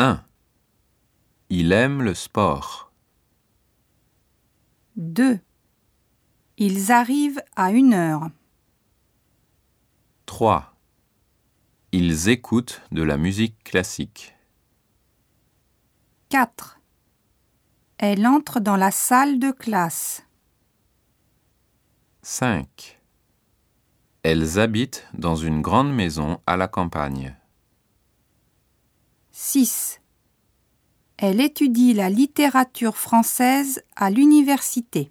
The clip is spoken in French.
1. Il aime le sport. 2. Ils arrivent à une heure. 3. Ils écoutent de la musique classique. 4. Elle entre dans la salle de classe. 5. Elles habitent dans une grande maison à la campagne. 6. Elle étudie la littérature française à l'université.